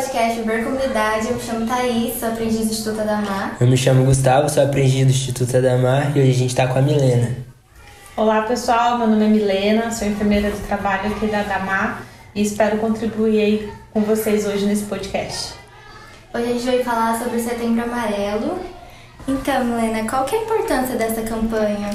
podcast Ver Comunidade. Eu me chamo Thaís, sou aprendiz do Instituto Adamar. Eu me chamo Gustavo, sou aprendiz do Instituto Adamar e hoje a gente está com a Milena. Olá pessoal, meu nome é Milena, sou enfermeira do trabalho aqui da Adamar e espero contribuir aí com vocês hoje nesse podcast. Hoje a gente vai falar sobre o Setembro Amarelo. Então, Milena, qual que é a importância dessa campanha?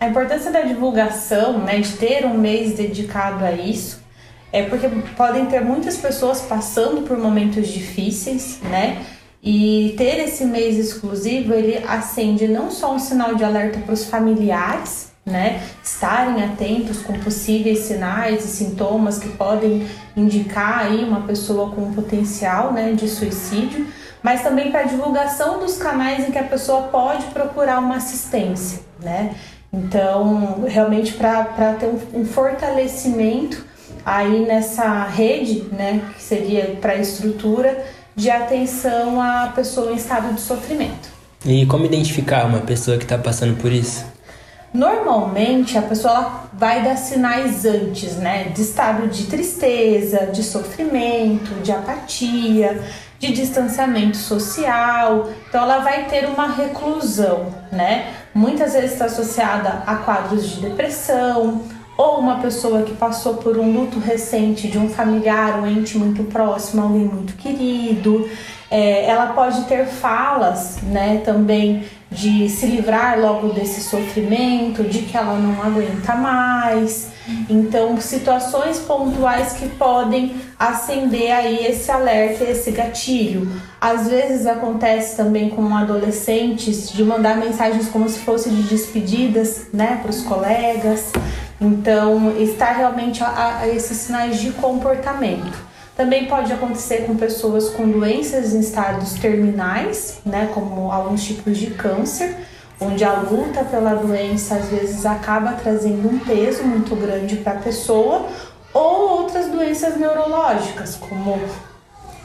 A importância da divulgação, né, de ter um mês dedicado a isso, é porque podem ter muitas pessoas passando por momentos difíceis, né? E ter esse mês exclusivo, ele acende não só um sinal de alerta para os familiares, né? Estarem atentos com possíveis sinais e sintomas que podem indicar aí uma pessoa com potencial, né, de suicídio, mas também para a divulgação dos canais em que a pessoa pode procurar uma assistência, né? Então, realmente para ter um, um fortalecimento aí nessa rede, né, que seria para a estrutura de atenção à pessoa em estado de sofrimento. E como identificar uma pessoa que está passando por isso? Normalmente a pessoa vai dar sinais antes, né, de estado de tristeza, de sofrimento, de apatia, de distanciamento social. Então ela vai ter uma reclusão, né? Muitas vezes está associada a quadros de depressão, ou uma pessoa que passou por um luto recente de um familiar, um ente muito próximo, alguém muito querido. É, ela pode ter falas, né, também de se livrar logo desse sofrimento, de que ela não aguenta mais. Então, situações pontuais que podem acender aí esse alerta, esse gatilho. Às vezes acontece também com adolescentes de mandar mensagens como se fosse de despedidas, né, para os colegas. Então, está realmente a, a esses sinais de comportamento. Também pode acontecer com pessoas com doenças em estados terminais, né, como alguns tipos de câncer, onde a luta pela doença às vezes acaba trazendo um peso muito grande para a pessoa, ou outras doenças neurológicas, como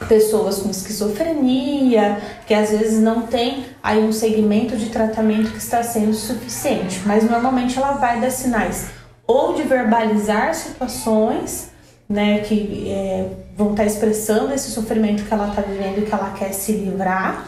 pessoas com esquizofrenia, que às vezes não tem aí um segmento de tratamento que está sendo suficiente, mas normalmente ela vai dar sinais ou de verbalizar situações, né, que é, vão estar expressando esse sofrimento que ela está vivendo e que ela quer se livrar,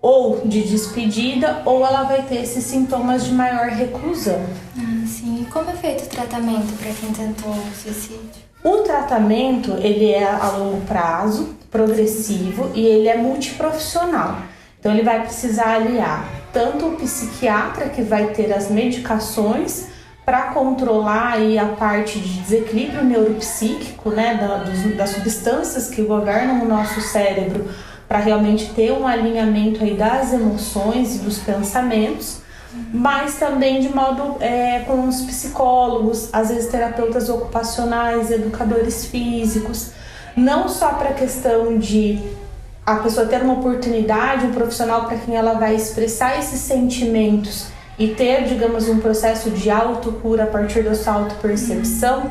ou de despedida, ou ela vai ter esses sintomas de maior reclusão. Ah, sim. E como é feito o tratamento para quem tentou suicídio? O tratamento ele é a longo prazo, progressivo e ele é multiprofissional. Então ele vai precisar aliar tanto o psiquiatra que vai ter as medicações para controlar aí a parte de desequilíbrio neuropsíquico, né, da, dos, das substâncias que governam o nosso cérebro, para realmente ter um alinhamento aí das emoções e dos pensamentos, mas também de modo é, com os psicólogos, às vezes terapeutas ocupacionais, educadores físicos, não só para a questão de a pessoa ter uma oportunidade, um profissional para quem ela vai expressar esses sentimentos e ter, digamos, um processo de autocura a partir da sua autopercepção,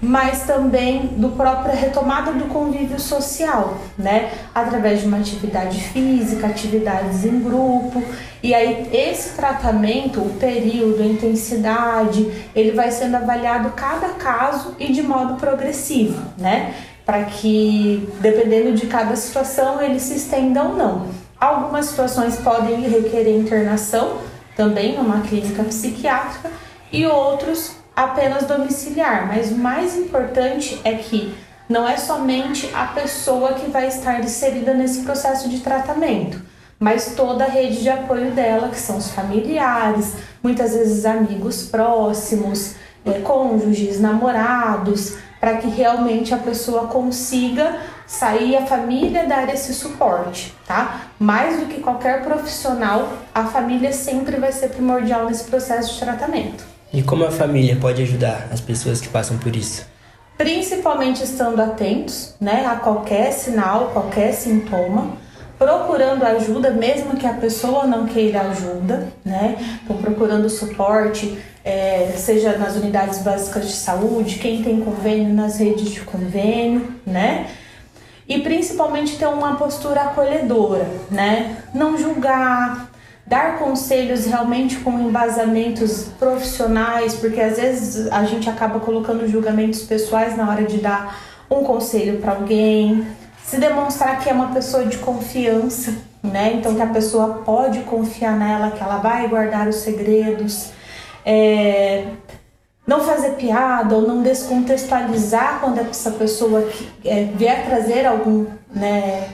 mas também do própria retomada do convívio social, né? Através de uma atividade física, atividades em grupo. E aí esse tratamento, o período, a intensidade, ele vai sendo avaliado cada caso e de modo progressivo, né? Para que, dependendo de cada situação, ele se estenda ou não. Algumas situações podem requerer internação, também numa clínica psiquiátrica, e outros apenas domiciliar. Mas o mais importante é que não é somente a pessoa que vai estar inserida nesse processo de tratamento, mas toda a rede de apoio dela, que são os familiares, muitas vezes amigos próximos, é, cônjuges, namorados, para que realmente a pessoa consiga sair a família dar esse suporte, tá? Mais do que qualquer profissional, a família sempre vai ser primordial nesse processo de tratamento. E como a família pode ajudar as pessoas que passam por isso? Principalmente estando atentos, né, a qualquer sinal, qualquer sintoma, procurando ajuda, mesmo que a pessoa não queira ajuda, né? Então, procurando suporte, é, seja nas unidades básicas de saúde, quem tem convênio nas redes de convênio, né? E principalmente ter uma postura acolhedora, né? Não julgar, dar conselhos realmente com embasamentos profissionais, porque às vezes a gente acaba colocando julgamentos pessoais na hora de dar um conselho para alguém se demonstrar que é uma pessoa de confiança, né? Então que a pessoa pode confiar nela, que ela vai guardar os segredos. É, não fazer piada ou não descontextualizar quando essa pessoa é, vier trazer algum né,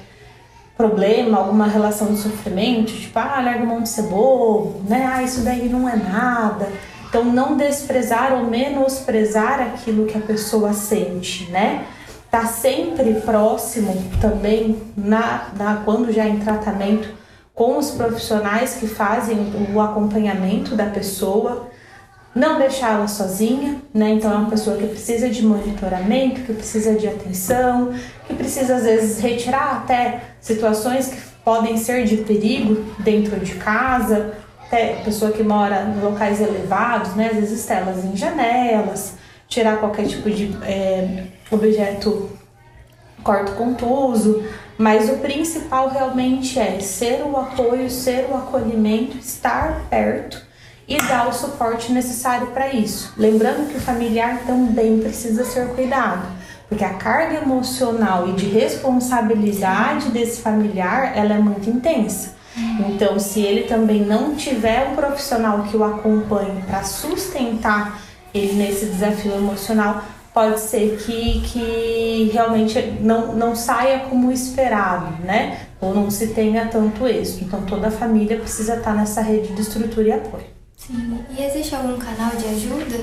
problema, alguma relação de sofrimento, tipo, ah, larga mão de ser bobo, né? Ah, isso daí não é nada. Então, não desprezar ou menosprezar aquilo que a pessoa sente, né? Tá sempre próximo também, na, na, quando já em tratamento, com os profissionais que fazem o acompanhamento da pessoa, não deixá-la sozinha, né? Então é uma pessoa que precisa de monitoramento, que precisa de atenção, que precisa às vezes retirar até situações que podem ser de perigo dentro de casa, até pessoa que mora em locais elevados, né? Às vezes telas em janelas, tirar qualquer tipo de é, objeto corto contuso, mas o principal realmente é ser o apoio, ser o acolhimento, estar perto e dar o suporte necessário para isso. Lembrando que o familiar também precisa ser cuidado, porque a carga emocional e de responsabilidade desse familiar ela é muito intensa. Então, se ele também não tiver um profissional que o acompanhe para sustentar ele nesse desafio emocional, pode ser que, que realmente não, não saia como esperado, né? Ou não se tenha tanto êxito. Então, toda a família precisa estar nessa rede de estrutura e apoio. Sim. E existe algum canal de ajuda?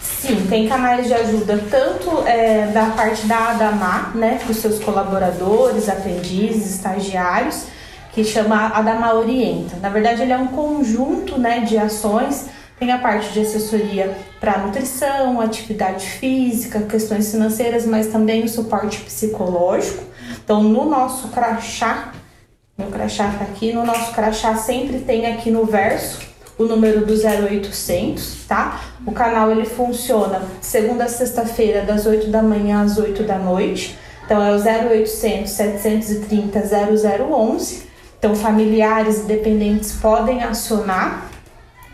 Sim, tem canais de ajuda tanto é, da parte da Adamar, né, para os seus colaboradores, aprendizes, estagiários, que chama Adamar Orienta. Na verdade, ele é um conjunto né, de ações. Tem a parte de assessoria para nutrição, atividade física, questões financeiras, mas também o suporte psicológico. Então, no nosso crachá, meu crachá tá aqui, no nosso crachá sempre tem aqui no verso o número do 0800, tá? O canal ele funciona segunda a sexta-feira das 8 da manhã às 8 da noite. Então é o 0800 730 0011. Então familiares e dependentes podem acionar.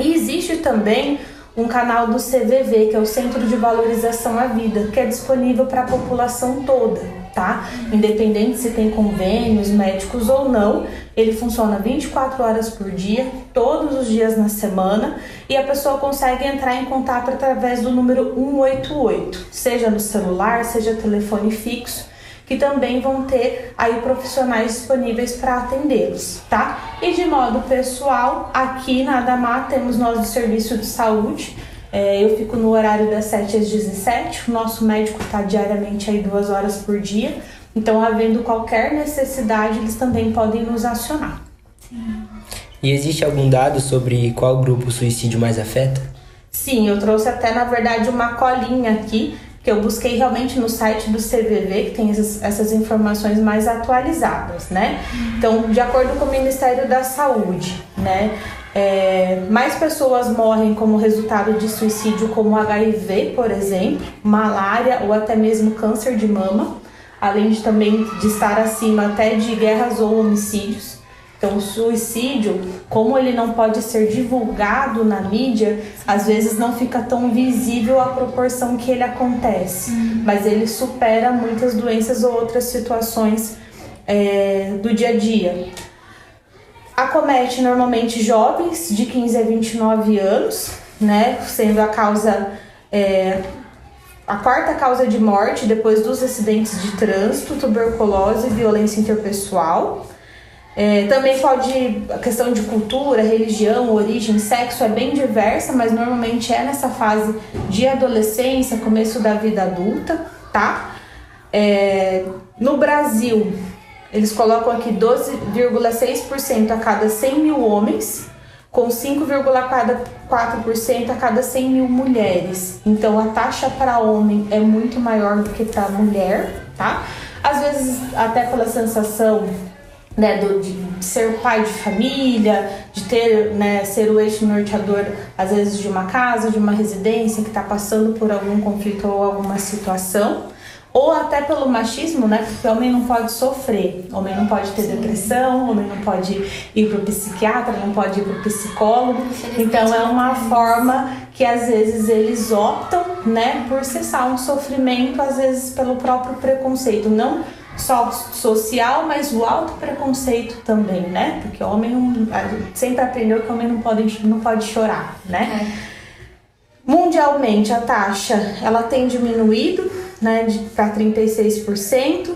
E existe também um canal do CVV, que é o Centro de Valorização à Vida, que é disponível para a população toda tá? Independente se tem convênios médicos ou não, ele funciona 24 horas por dia, todos os dias na semana, e a pessoa consegue entrar em contato através do número 188, seja no celular, seja telefone fixo, que também vão ter aí profissionais disponíveis para atendê-los, tá? E de modo pessoal, aqui na Adamar temos nós do serviço de saúde, é, eu fico no horário das 7 às 17, o nosso médico está diariamente aí duas horas por dia, então havendo qualquer necessidade, eles também podem nos acionar. Sim. E existe algum dado sobre qual grupo o suicídio mais afeta? Sim, eu trouxe até na verdade uma colinha aqui que eu busquei realmente no site do CVV, que tem essas, essas informações mais atualizadas, né? Então, de acordo com o Ministério da Saúde, né? É, mais pessoas morrem como resultado de suicídio, como HIV, por exemplo, malária ou até mesmo câncer de mama, além de também de estar acima até de guerras ou homicídios. Então, o suicídio, como ele não pode ser divulgado na mídia, às vezes não fica tão visível a proporção que ele acontece, uhum. mas ele supera muitas doenças ou outras situações é, do dia a dia acomete normalmente jovens de 15 a 29 anos, né? Sendo a causa. É, a quarta causa de morte depois dos acidentes de trânsito, tuberculose e violência interpessoal. É, também pode. A questão de cultura, religião, origem, sexo é bem diversa, mas normalmente é nessa fase de adolescência, começo da vida adulta, tá? É, no Brasil, eles colocam aqui 12,6% a cada 100 mil homens, com 5,4% a cada 100 mil mulheres. Então a taxa para homem é muito maior do que para mulher, tá? Às vezes, até pela sensação né, do, de ser pai de família, de ter, né, ser o eixo norteador, às vezes, de uma casa, de uma residência que está passando por algum conflito ou alguma situação ou até pelo machismo, né? Porque o homem não pode sofrer, o homem não pode ter depressão, o homem não pode ir para o psiquiatra, não pode ir para o psicólogo. Então é uma forma que às vezes eles optam, né, por cessar um sofrimento, às vezes pelo próprio preconceito, não só social, mas o alto preconceito também, né? Porque o homem não, sempre aprendeu que o homem não pode, não pode chorar, né? É. Mundialmente a taxa ela tem diminuído, né, para 36%,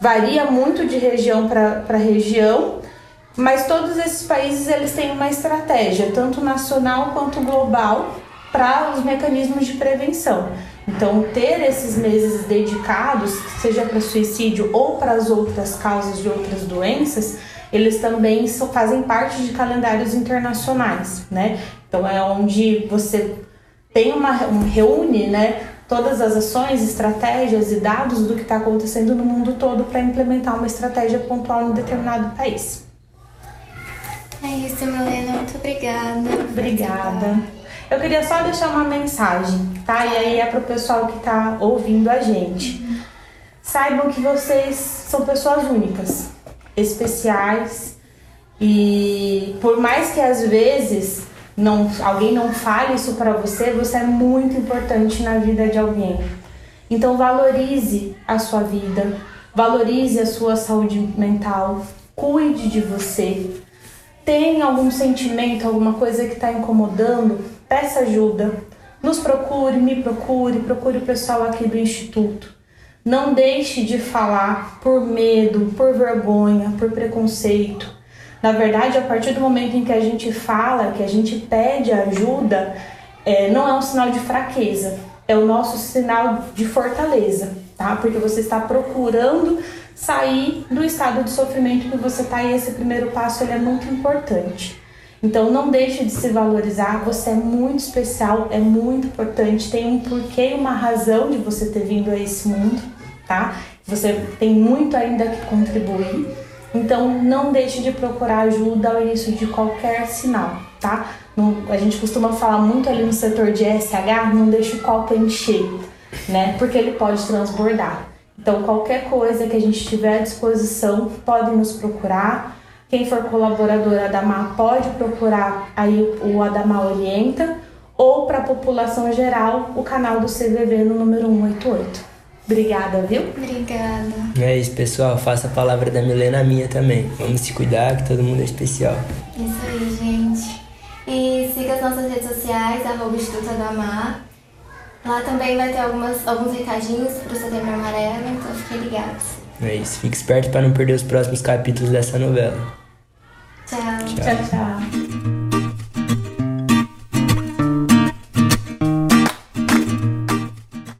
varia muito de região para região, mas todos esses países eles têm uma estratégia, tanto nacional quanto global, para os mecanismos de prevenção. Então, ter esses meses dedicados, seja para suicídio ou para as outras causas de outras doenças, eles também fazem parte de calendários internacionais, né? Então, é onde você tem uma um, reúne, né, todas as ações, estratégias e dados do que está acontecendo no mundo todo para implementar uma estratégia pontual em determinado país. É isso, Milena. Muito obrigada. Obrigada. Eu queria só deixar uma mensagem, tá? E aí é pro pessoal que tá ouvindo a gente. Saibam que vocês são pessoas únicas, especiais e por mais que às vezes não, alguém não fale isso para você, você é muito importante na vida de alguém. Então valorize a sua vida, valorize a sua saúde mental, cuide de você. Tem algum sentimento, alguma coisa que está incomodando? peça ajuda, nos procure, me procure, procure o pessoal aqui do Instituto. Não deixe de falar por medo, por vergonha, por preconceito. Na verdade, a partir do momento em que a gente fala, que a gente pede ajuda, é, não é um sinal de fraqueza, é o nosso sinal de fortaleza, tá? Porque você está procurando sair do estado de sofrimento que você está e esse primeiro passo ele é muito importante. Então não deixe de se valorizar, você é muito especial, é muito importante, tem um porquê uma razão de você ter vindo a esse mundo, tá? Você tem muito ainda que contribuir. Então não deixe de procurar ajuda ao início de qualquer sinal, tá? Não, a gente costuma falar muito ali no setor de SH, não deixe o copo encher, né? Porque ele pode transbordar. Então qualquer coisa que a gente tiver à disposição, pode nos procurar. Quem for colaborador Adamar pode procurar aí o Adamar Orienta ou para a população geral o canal do CVV no número 188. Obrigada, viu? Obrigada. É isso, pessoal. Faça a palavra da Milena minha também. Vamos se cuidar, que todo mundo é especial. Isso aí, gente. E siga as nossas redes sociais, arroba Instituto Adamar. Lá também vai ter algumas, alguns recadinhos para o Setembro Amarelo, então fiquem ligados. É isso. Fique esperto para não perder os próximos capítulos dessa novela. Tchau. Tchau, tchau.